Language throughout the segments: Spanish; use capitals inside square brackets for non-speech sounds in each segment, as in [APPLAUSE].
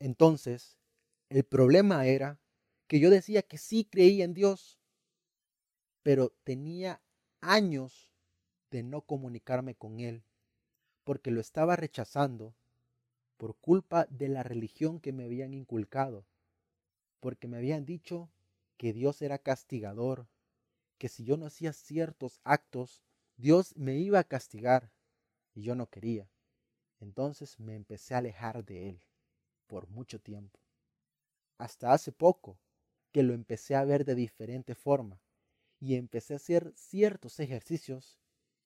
Entonces, el problema era que yo decía que sí creía en Dios, pero tenía años de no comunicarme con Él, porque lo estaba rechazando por culpa de la religión que me habían inculcado, porque me habían dicho que Dios era castigador, que si yo no hacía ciertos actos, Dios me iba a castigar, y yo no quería. Entonces me empecé a alejar de Él por mucho tiempo. Hasta hace poco que lo empecé a ver de diferente forma y empecé a hacer ciertos ejercicios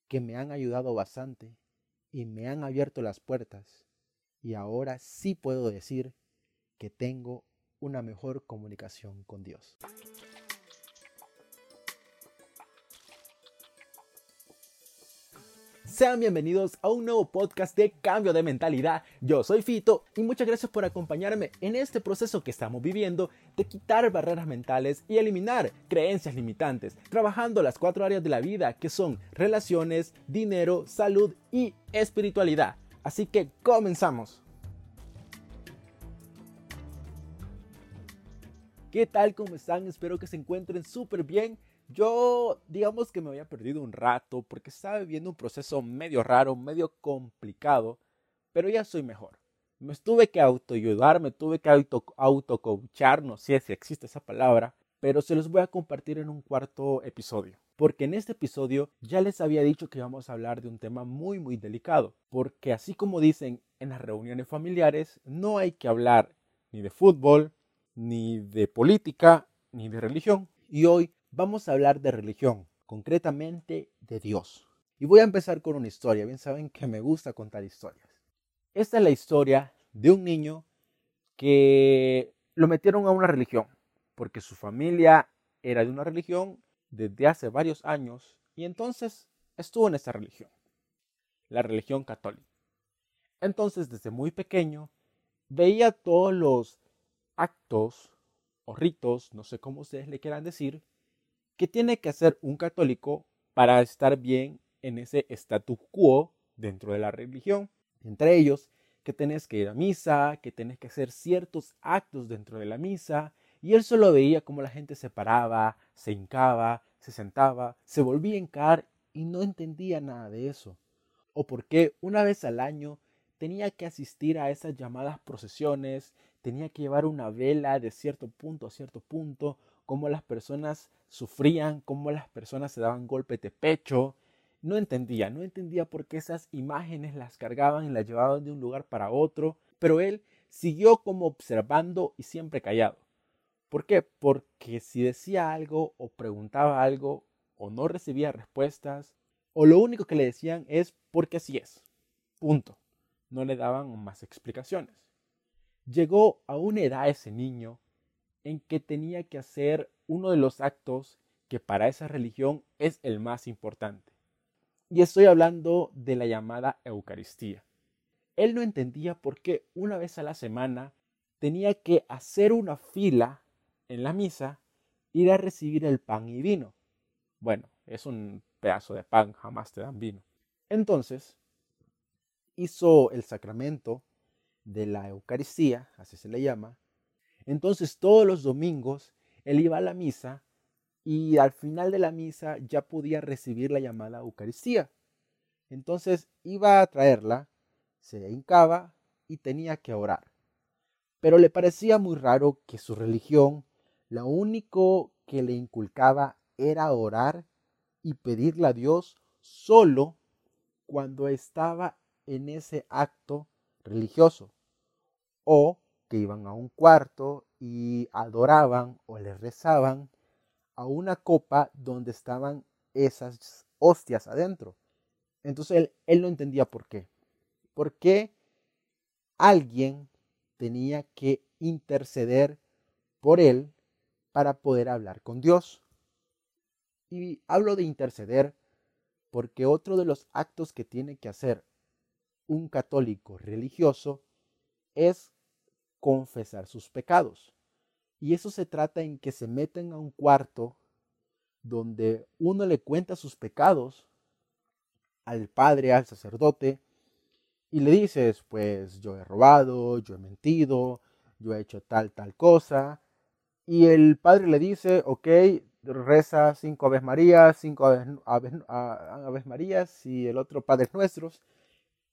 que me han ayudado bastante y me han abierto las puertas y ahora sí puedo decir que tengo una mejor comunicación con Dios. Sean bienvenidos a un nuevo podcast de cambio de mentalidad. Yo soy Fito y muchas gracias por acompañarme en este proceso que estamos viviendo de quitar barreras mentales y eliminar creencias limitantes, trabajando las cuatro áreas de la vida que son relaciones, dinero, salud y espiritualidad. Así que comenzamos. ¿Qué tal? ¿Cómo están? Espero que se encuentren súper bien. Yo, digamos que me había perdido un rato porque estaba viviendo un proceso medio raro, medio complicado, pero ya soy mejor. Me tuve que autoayudar, me tuve que auto, autocoachar, no sé si existe esa palabra, pero se los voy a compartir en un cuarto episodio. Porque en este episodio ya les había dicho que vamos a hablar de un tema muy muy delicado, porque así como dicen en las reuniones familiares, no hay que hablar ni de fútbol, ni de política, ni de religión. Y hoy vamos a hablar de religión, concretamente de Dios. Y voy a empezar con una historia. Bien saben que me gusta contar historias. Esta es la historia de un niño que lo metieron a una religión, porque su familia era de una religión desde hace varios años y entonces estuvo en esta religión, la religión católica. Entonces desde muy pequeño veía todos los actos o ritos, no sé cómo ustedes le quieran decir, ¿Qué tiene que hacer un católico para estar bien en ese statu quo dentro de la religión? Entre ellos, que tenés que ir a misa, que tenés que hacer ciertos actos dentro de la misa, y él solo veía cómo la gente se paraba, se hincaba, se sentaba, se volvía a hincar y no entendía nada de eso. O por qué una vez al año tenía que asistir a esas llamadas procesiones, tenía que llevar una vela de cierto punto a cierto punto, cómo las personas sufrían, cómo las personas se daban golpes de pecho. No entendía, no entendía por qué esas imágenes las cargaban y las llevaban de un lugar para otro, pero él siguió como observando y siempre callado. ¿Por qué? Porque si decía algo o preguntaba algo o no recibía respuestas, o lo único que le decían es porque así es. Punto. No le daban más explicaciones. Llegó a una edad ese niño en que tenía que hacer uno de los actos que para esa religión es el más importante. Y estoy hablando de la llamada Eucaristía. Él no entendía por qué una vez a la semana tenía que hacer una fila en la misa, ir a recibir el pan y vino. Bueno, es un pedazo de pan, jamás te dan vino. Entonces, hizo el sacramento de la Eucaristía, así se le llama, entonces todos los domingos él iba a la misa y al final de la misa ya podía recibir la llamada Eucaristía. Entonces iba a traerla, se hincaba y tenía que orar. Pero le parecía muy raro que su religión, lo único que le inculcaba era orar y pedirle a Dios solo cuando estaba en ese acto religioso o que iban a un cuarto y adoraban o le rezaban a una copa donde estaban esas hostias adentro. Entonces él, él no entendía por qué. ¿Por qué alguien tenía que interceder por él para poder hablar con Dios? Y hablo de interceder porque otro de los actos que tiene que hacer un católico religioso es confesar sus pecados. Y eso se trata en que se meten a un cuarto donde uno le cuenta sus pecados al padre, al sacerdote, y le dices, pues yo he robado, yo he mentido, yo he hecho tal, tal cosa. Y el padre le dice, ok, reza cinco Aves Marías, cinco Aves, Aves, Marías y el otro Padres Nuestros.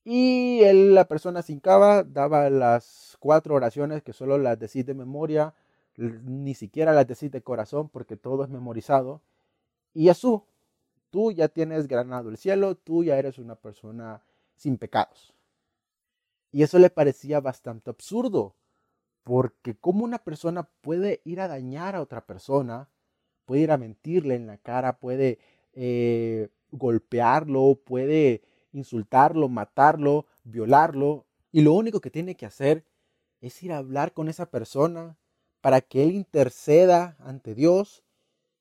Y él, la persona sin cava daba las cuatro oraciones que solo las decís de memoria, ni siquiera las decís de corazón porque todo es memorizado. Y Jesús, tú ya tienes ganado el cielo, tú ya eres una persona sin pecados. Y eso le parecía bastante absurdo, porque cómo una persona puede ir a dañar a otra persona, puede ir a mentirle en la cara, puede eh, golpearlo, puede insultarlo, matarlo, violarlo, y lo único que tiene que hacer es ir a hablar con esa persona para que él interceda ante Dios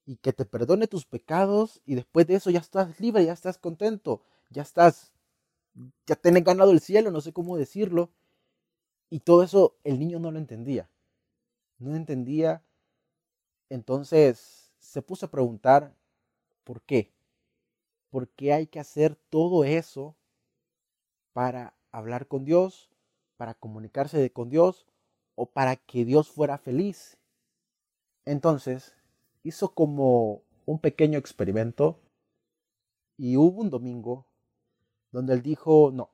y que te perdone tus pecados y después de eso ya estás libre, ya estás contento, ya estás, ya tienes ganado el cielo, no sé cómo decirlo. Y todo eso el niño no lo entendía. No entendía. Entonces se puso a preguntar, ¿por qué? ¿Por qué hay que hacer todo eso para hablar con Dios, para comunicarse con Dios o para que Dios fuera feliz? Entonces hizo como un pequeño experimento y hubo un domingo donde él dijo, no,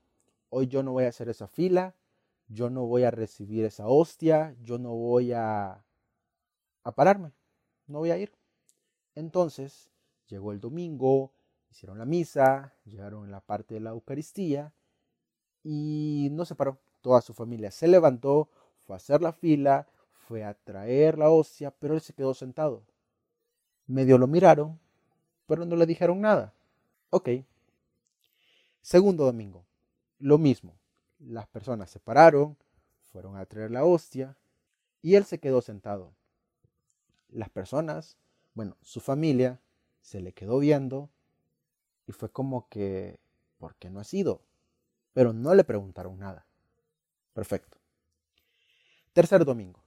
hoy yo no voy a hacer esa fila, yo no voy a recibir esa hostia, yo no voy a, a pararme, no voy a ir. Entonces llegó el domingo, hicieron la misa, llegaron en la parte de la Eucaristía y no se paró. Toda su familia se levantó, fue a hacer la fila, fue a traer la hostia, pero él se quedó sentado. Medio lo miraron, pero no le dijeron nada. Ok. Segundo domingo, lo mismo. Las personas se pararon, fueron a traer la hostia y él se quedó sentado. Las personas, bueno, su familia, se le quedó viendo y fue como que, ¿por qué no ha sido? Pero no le preguntaron nada. Perfecto. Tercer domingo.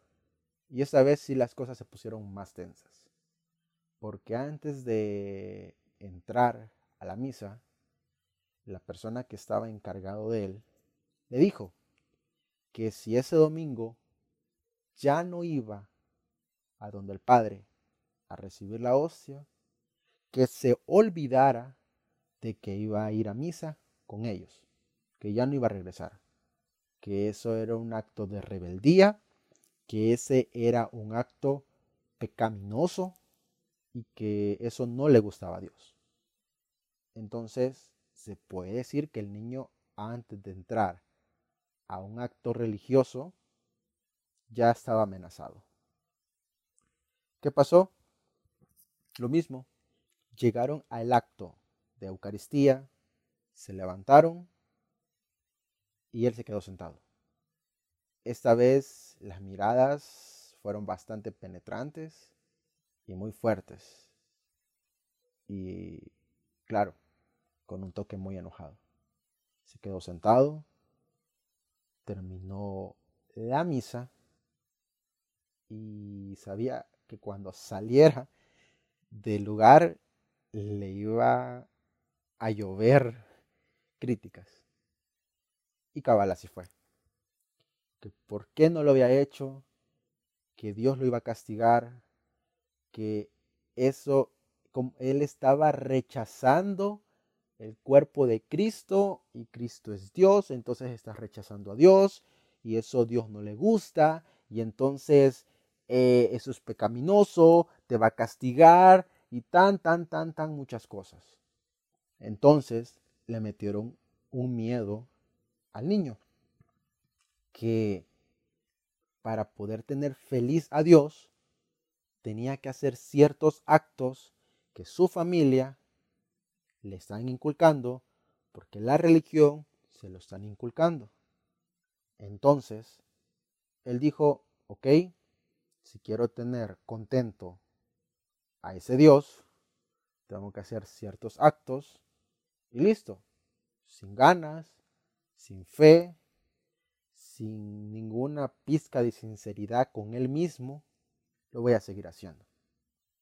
Y esta vez sí las cosas se pusieron más tensas porque antes de entrar a la misa, la persona que estaba encargado de él le dijo que si ese domingo ya no iba a donde el Padre a recibir la hostia, que se olvidara de que iba a ir a misa con ellos, que ya no iba a regresar, que eso era un acto de rebeldía, que ese era un acto pecaminoso y que eso no le gustaba a Dios. Entonces, se puede decir que el niño antes de entrar a un acto religioso ya estaba amenazado. ¿Qué pasó? Lo mismo. Llegaron al acto de Eucaristía, se levantaron y él se quedó sentado. Esta vez las miradas fueron bastante penetrantes y muy fuertes. Y claro, con un toque muy enojado. Se quedó sentado, terminó la misa y sabía que cuando saliera del lugar le iba a llover críticas. Y cabal así fue. Que por qué no lo había hecho, que Dios lo iba a castigar, que eso, él estaba rechazando el cuerpo de Cristo y Cristo es Dios, entonces estás rechazando a Dios y eso Dios no le gusta y entonces eh, eso es pecaminoso, te va a castigar y tan, tan, tan, tan muchas cosas. Entonces le metieron un miedo al niño que para poder tener feliz a Dios tenía que hacer ciertos actos que su familia le están inculcando porque la religión se lo están inculcando. Entonces, él dijo, ok, si quiero tener contento a ese Dios, tengo que hacer ciertos actos y listo, sin ganas, sin fe, sin ninguna pizca de sinceridad con él mismo, lo voy a seguir haciendo.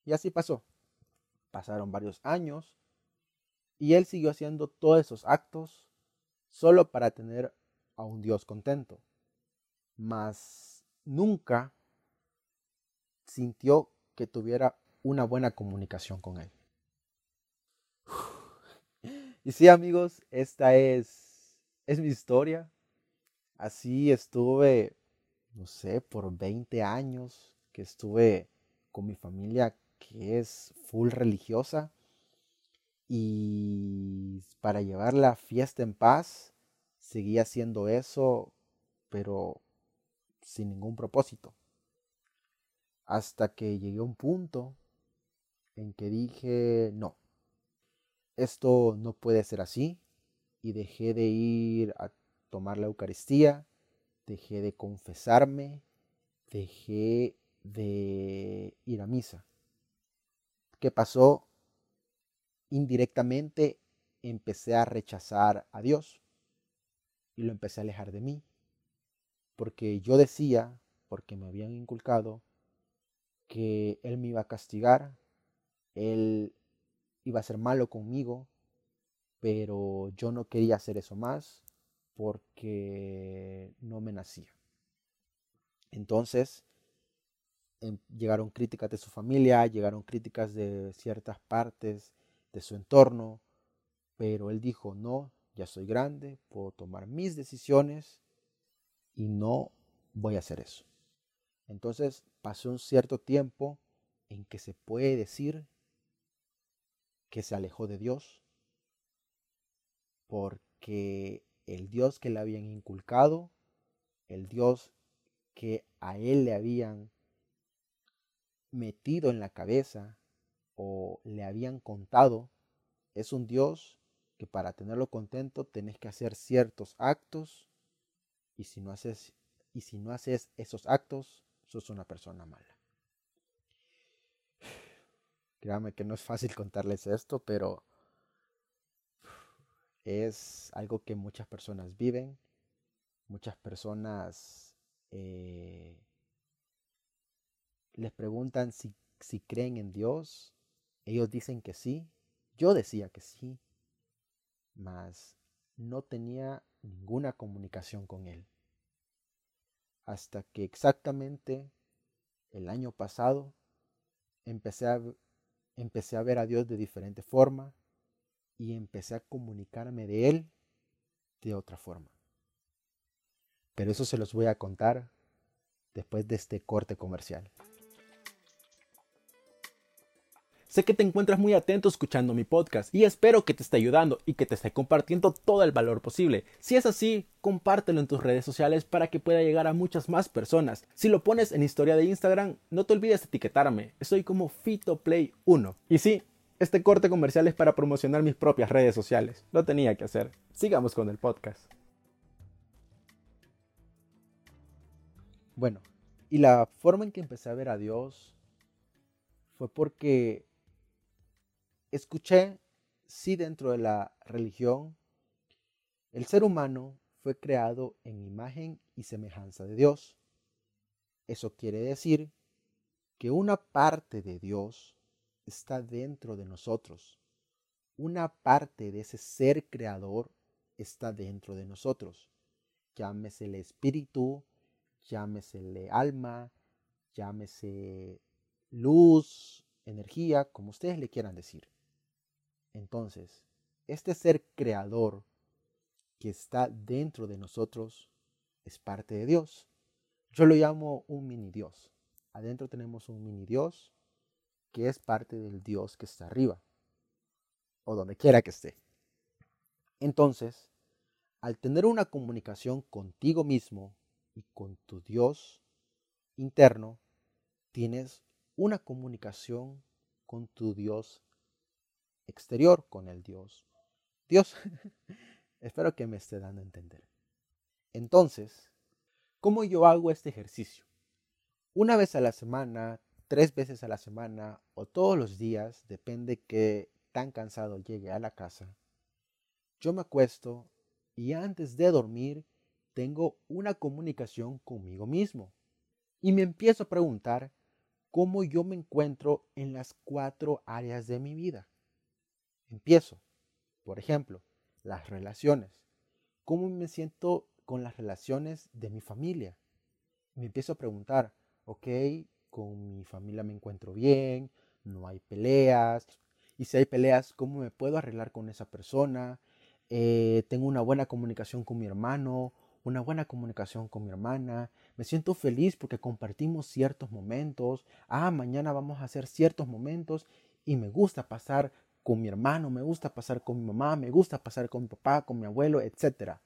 Y así pasó. Pasaron varios años y él siguió haciendo todos esos actos solo para tener a un Dios contento. Mas nunca sintió que tuviera una buena comunicación con él. Y sí, amigos, esta es, es mi historia. Así estuve, no sé, por 20 años que estuve con mi familia que es full religiosa. Y para llevar la fiesta en paz, seguía haciendo eso, pero sin ningún propósito. Hasta que llegué a un punto en que dije, no, esto no puede ser así. Y dejé de ir a tomar la Eucaristía, dejé de confesarme, dejé de ir a misa. ¿Qué pasó? Indirectamente empecé a rechazar a Dios y lo empecé a alejar de mí. Porque yo decía, porque me habían inculcado, que Él me iba a castigar, Él iba a ser malo conmigo, pero yo no quería hacer eso más porque no me nacía. Entonces, em, llegaron críticas de su familia, llegaron críticas de ciertas partes de su entorno, pero él dijo, no, ya soy grande, puedo tomar mis decisiones y no voy a hacer eso. Entonces pasó un cierto tiempo en que se puede decir que se alejó de Dios porque el Dios que le habían inculcado, el Dios que a él le habían metido en la cabeza o le habían contado, es un Dios que para tenerlo contento tenés que hacer ciertos actos y si no haces y si no haces esos actos sos una persona mala. Créame que no es fácil contarles esto, pero es algo que muchas personas viven, muchas personas eh, les preguntan si, si creen en Dios, ellos dicen que sí, yo decía que sí, mas no tenía ninguna comunicación con Él. Hasta que exactamente el año pasado empecé a, empecé a ver a Dios de diferente forma y empecé a comunicarme de Él de otra forma. Pero eso se los voy a contar después de este corte comercial. Sé que te encuentras muy atento escuchando mi podcast y espero que te esté ayudando y que te esté compartiendo todo el valor posible. Si es así, compártelo en tus redes sociales para que pueda llegar a muchas más personas. Si lo pones en historia de Instagram, no te olvides de etiquetarme. Estoy como FitoPlay1. Y sí, este corte comercial es para promocionar mis propias redes sociales. Lo tenía que hacer. Sigamos con el podcast. Bueno, y la forma en que empecé a ver a Dios fue porque Escuché, sí dentro de la religión, el ser humano fue creado en imagen y semejanza de Dios. Eso quiere decir que una parte de Dios está dentro de nosotros. Una parte de ese ser creador está dentro de nosotros. Llámese el espíritu, llámese alma, llámese luz, energía, como ustedes le quieran decir. Entonces, este ser creador que está dentro de nosotros es parte de Dios. Yo lo llamo un mini Dios. Adentro tenemos un mini Dios que es parte del Dios que está arriba o donde quiera que esté. Entonces, al tener una comunicación contigo mismo y con tu Dios interno, tienes una comunicación con tu Dios exterior con el Dios. Dios, [LAUGHS] espero que me esté dando a entender. Entonces, ¿cómo yo hago este ejercicio? Una vez a la semana, tres veces a la semana o todos los días, depende que tan cansado llegue a la casa. Yo me acuesto y antes de dormir tengo una comunicación conmigo mismo y me empiezo a preguntar cómo yo me encuentro en las cuatro áreas de mi vida. Empiezo, por ejemplo, las relaciones. ¿Cómo me siento con las relaciones de mi familia? me empiezo a preguntar, ok, con mi familia me encuentro bien, no hay peleas, y si hay peleas, ¿cómo me puedo arreglar con esa persona? Eh, tengo una buena comunicación con mi hermano, una buena comunicación con mi hermana, me siento feliz porque compartimos ciertos momentos, ah, mañana vamos a hacer ciertos momentos y me gusta pasar con mi hermano, me gusta pasar con mi mamá, me gusta pasar con mi papá, con mi abuelo, etc.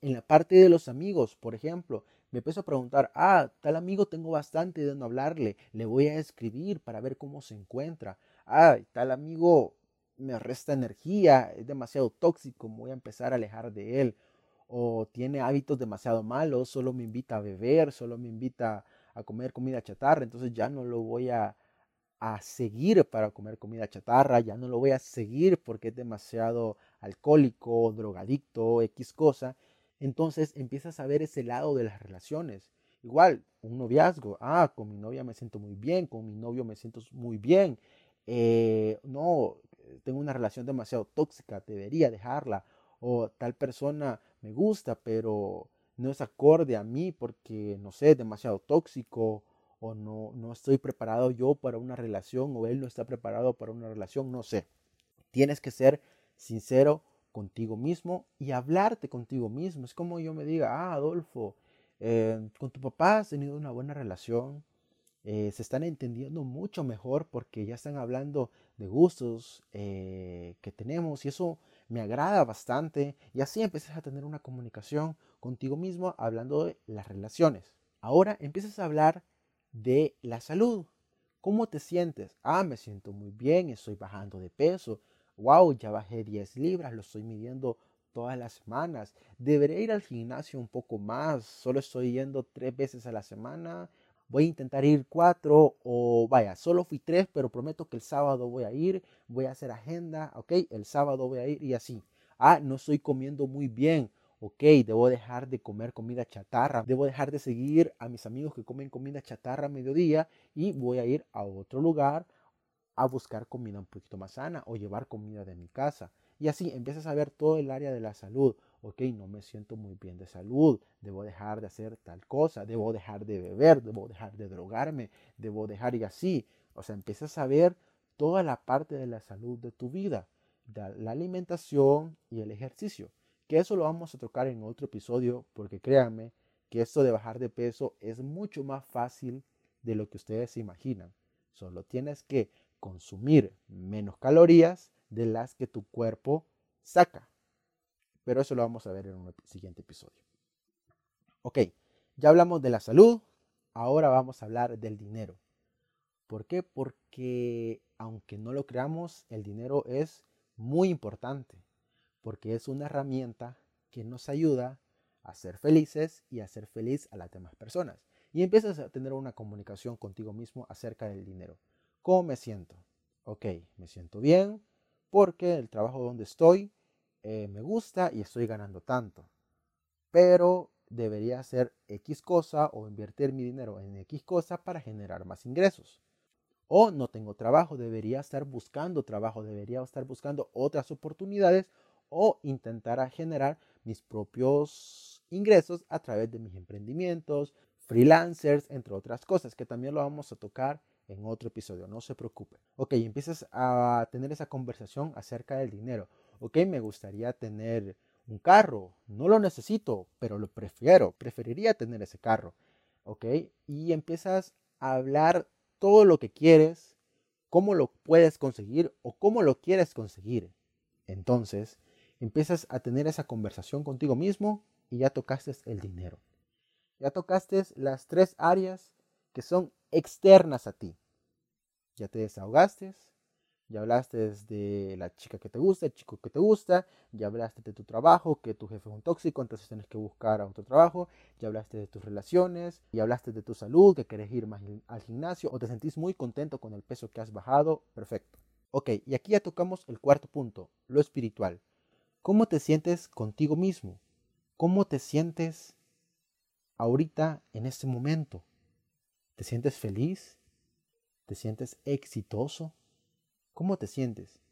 En la parte de los amigos, por ejemplo, me empiezo a preguntar, ah, tal amigo tengo bastante de no hablarle, le voy a escribir para ver cómo se encuentra. Ah, tal amigo me resta energía, es demasiado tóxico, voy a empezar a alejar de él. O tiene hábitos demasiado malos, solo me invita a beber, solo me invita a comer comida chatarra, entonces ya no lo voy a, a seguir para comer comida chatarra, ya no lo voy a seguir porque es demasiado alcohólico, drogadicto, X cosa. Entonces empiezas a ver ese lado de las relaciones. Igual, un noviazgo, ah, con mi novia me siento muy bien, con mi novio me siento muy bien. Eh, no, tengo una relación demasiado tóxica, debería dejarla. O tal persona me gusta, pero no es acorde a mí porque, no sé, es demasiado tóxico o no, no estoy preparado yo para una relación o él no está preparado para una relación, no sé. Tienes que ser sincero contigo mismo y hablarte contigo mismo. Es como yo me diga, ah, Adolfo, eh, con tu papá has tenido una buena relación, eh, se están entendiendo mucho mejor porque ya están hablando de gustos eh, que tenemos y eso me agrada bastante y así empiezas a tener una comunicación contigo mismo hablando de las relaciones. Ahora empiezas a hablar de la salud. ¿Cómo te sientes? Ah, me siento muy bien, estoy bajando de peso. Wow, ya bajé 10 libras, lo estoy midiendo todas las semanas. Debería ir al gimnasio un poco más, solo estoy yendo tres veces a la semana. Voy a intentar ir cuatro o vaya, solo fui tres, pero prometo que el sábado voy a ir, voy a hacer agenda, ok, el sábado voy a ir y así. Ah, no estoy comiendo muy bien, ok, debo dejar de comer comida chatarra, debo dejar de seguir a mis amigos que comen comida chatarra a mediodía y voy a ir a otro lugar a buscar comida un poquito más sana o llevar comida de mi casa. Y así empiezas a ver todo el área de la salud. Ok, no me siento muy bien de salud, debo dejar de hacer tal cosa, debo dejar de beber, debo dejar de drogarme, debo dejar y así. O sea, empiezas a ver toda la parte de la salud de tu vida, la alimentación y el ejercicio que eso lo vamos a tocar en otro episodio, porque créanme que esto de bajar de peso es mucho más fácil de lo que ustedes se imaginan. Solo tienes que consumir menos calorías de las que tu cuerpo saca. Pero eso lo vamos a ver en un siguiente episodio. Ok, ya hablamos de la salud, ahora vamos a hablar del dinero. ¿Por qué? Porque aunque no lo creamos, el dinero es muy importante porque es una herramienta que nos ayuda a ser felices y a ser feliz a las demás personas. Y empiezas a tener una comunicación contigo mismo acerca del dinero. ¿Cómo me siento? Ok, me siento bien porque el trabajo donde estoy eh, me gusta y estoy ganando tanto. Pero debería hacer X cosa o invertir mi dinero en X cosa para generar más ingresos. O no tengo trabajo, debería estar buscando trabajo, debería estar buscando otras oportunidades o intentar generar mis propios ingresos a través de mis emprendimientos, freelancers, entre otras cosas, que también lo vamos a tocar en otro episodio, no se preocupe. Ok, empiezas a tener esa conversación acerca del dinero. Ok, me gustaría tener un carro, no lo necesito, pero lo prefiero, preferiría tener ese carro. Ok, y empiezas a hablar todo lo que quieres, cómo lo puedes conseguir o cómo lo quieres conseguir. Entonces, empiezas a tener esa conversación contigo mismo y ya tocaste el dinero. Ya tocaste las tres áreas que son externas a ti. Ya te desahogaste, ya hablaste de la chica que te gusta, el chico que te gusta, ya hablaste de tu trabajo, que tu jefe es un tóxico, entonces tienes que buscar a otro trabajo, ya hablaste de tus relaciones, ya hablaste de tu salud, que quieres ir más al gimnasio o te sentís muy contento con el peso que has bajado, perfecto. Ok, y aquí ya tocamos el cuarto punto, lo espiritual. ¿Cómo te sientes contigo mismo? ¿Cómo te sientes ahorita en este momento? ¿Te sientes feliz? ¿Te sientes exitoso? ¿Cómo te sientes?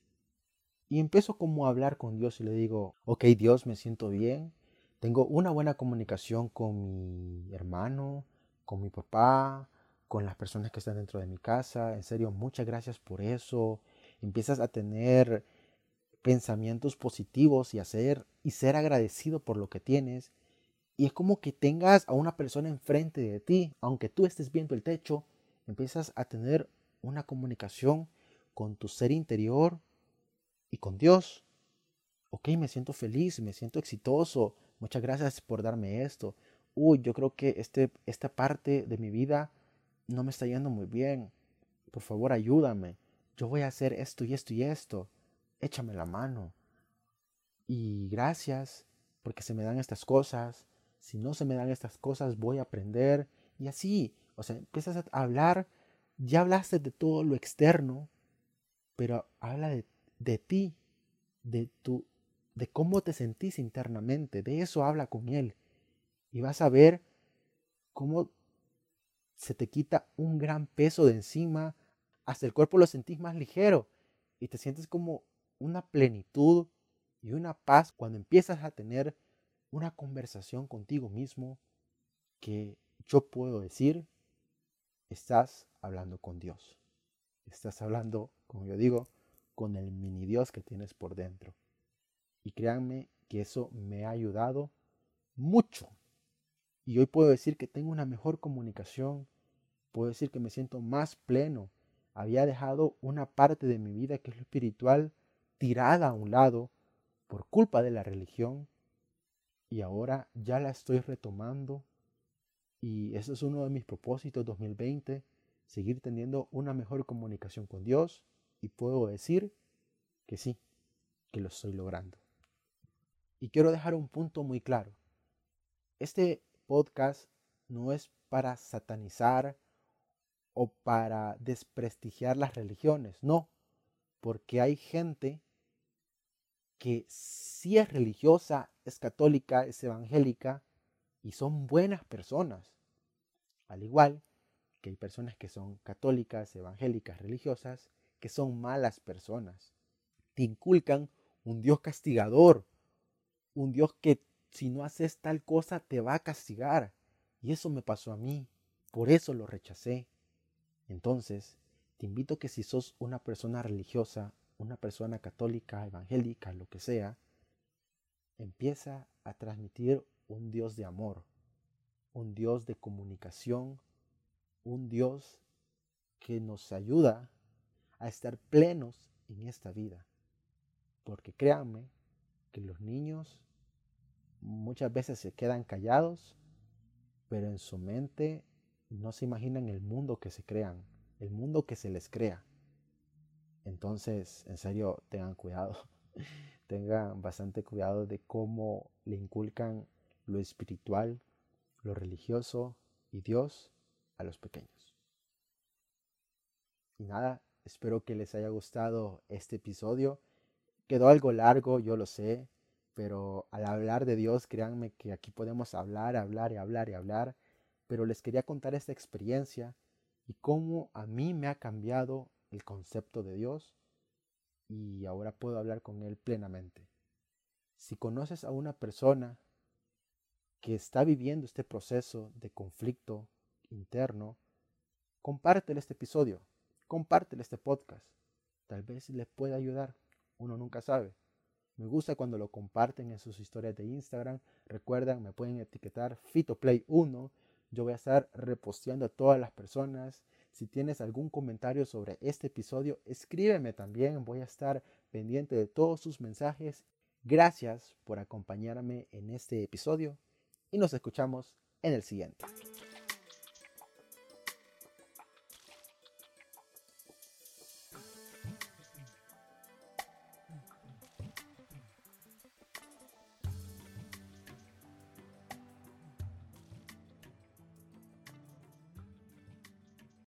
Y empiezo como a hablar con Dios y le digo, ok Dios, me siento bien, tengo una buena comunicación con mi hermano, con mi papá, con las personas que están dentro de mi casa. En serio, muchas gracias por eso. Empiezas a tener pensamientos positivos y hacer y ser agradecido por lo que tienes. Y es como que tengas a una persona enfrente de ti, aunque tú estés viendo el techo, empiezas a tener una comunicación con tu ser interior y con Dios. Ok, me siento feliz, me siento exitoso. Muchas gracias por darme esto. Uy, yo creo que este, esta parte de mi vida no me está yendo muy bien. Por favor, ayúdame. Yo voy a hacer esto y esto y esto. Échame la mano. Y gracias porque se me dan estas cosas. Si no se me dan estas cosas, voy a aprender. Y así, o sea, empiezas a hablar. Ya hablaste de todo lo externo, pero habla de, de ti, de tu, de cómo te sentís internamente. De eso habla con él. Y vas a ver cómo se te quita un gran peso de encima, hasta el cuerpo lo sentís más ligero y te sientes como una plenitud y una paz cuando empiezas a tener una conversación contigo mismo que yo puedo decir, estás hablando con Dios. Estás hablando, como yo digo, con el mini Dios que tienes por dentro. Y créanme que eso me ha ayudado mucho y hoy puedo decir que tengo una mejor comunicación, puedo decir que me siento más pleno. Había dejado una parte de mi vida que es lo espiritual tirada a un lado por culpa de la religión y ahora ya la estoy retomando y ese es uno de mis propósitos 2020, seguir teniendo una mejor comunicación con Dios y puedo decir que sí, que lo estoy logrando. Y quiero dejar un punto muy claro. Este podcast no es para satanizar o para desprestigiar las religiones, no, porque hay gente que sí es religiosa, es católica, es evangélica y son buenas personas, al igual que hay personas que son católicas, evangélicas, religiosas, que son malas personas. Te inculcan un Dios castigador, un Dios que si no haces tal cosa te va a castigar. Y eso me pasó a mí, por eso lo rechacé. Entonces, te invito que si sos una persona religiosa, una persona católica, evangélica, lo que sea, empieza a transmitir un Dios de amor, un Dios de comunicación, un Dios que nos ayuda a estar plenos en esta vida. Porque créanme que los niños muchas veces se quedan callados, pero en su mente no se imaginan el mundo que se crean, el mundo que se les crea. Entonces, en serio, tengan cuidado, [LAUGHS] tengan bastante cuidado de cómo le inculcan lo espiritual, lo religioso y Dios a los pequeños. Y nada, espero que les haya gustado este episodio. Quedó algo largo, yo lo sé, pero al hablar de Dios, créanme que aquí podemos hablar, hablar y hablar y hablar, pero les quería contar esta experiencia y cómo a mí me ha cambiado el concepto de Dios y ahora puedo hablar con Él plenamente. Si conoces a una persona que está viviendo este proceso de conflicto interno, compártele este episodio, compártele este podcast. Tal vez le pueda ayudar, uno nunca sabe. Me gusta cuando lo comparten en sus historias de Instagram. Recuerdan, me pueden etiquetar FitoPlay1. Yo voy a estar reposteando a todas las personas. Si tienes algún comentario sobre este episodio, escríbeme también. Voy a estar pendiente de todos sus mensajes. Gracias por acompañarme en este episodio y nos escuchamos en el siguiente.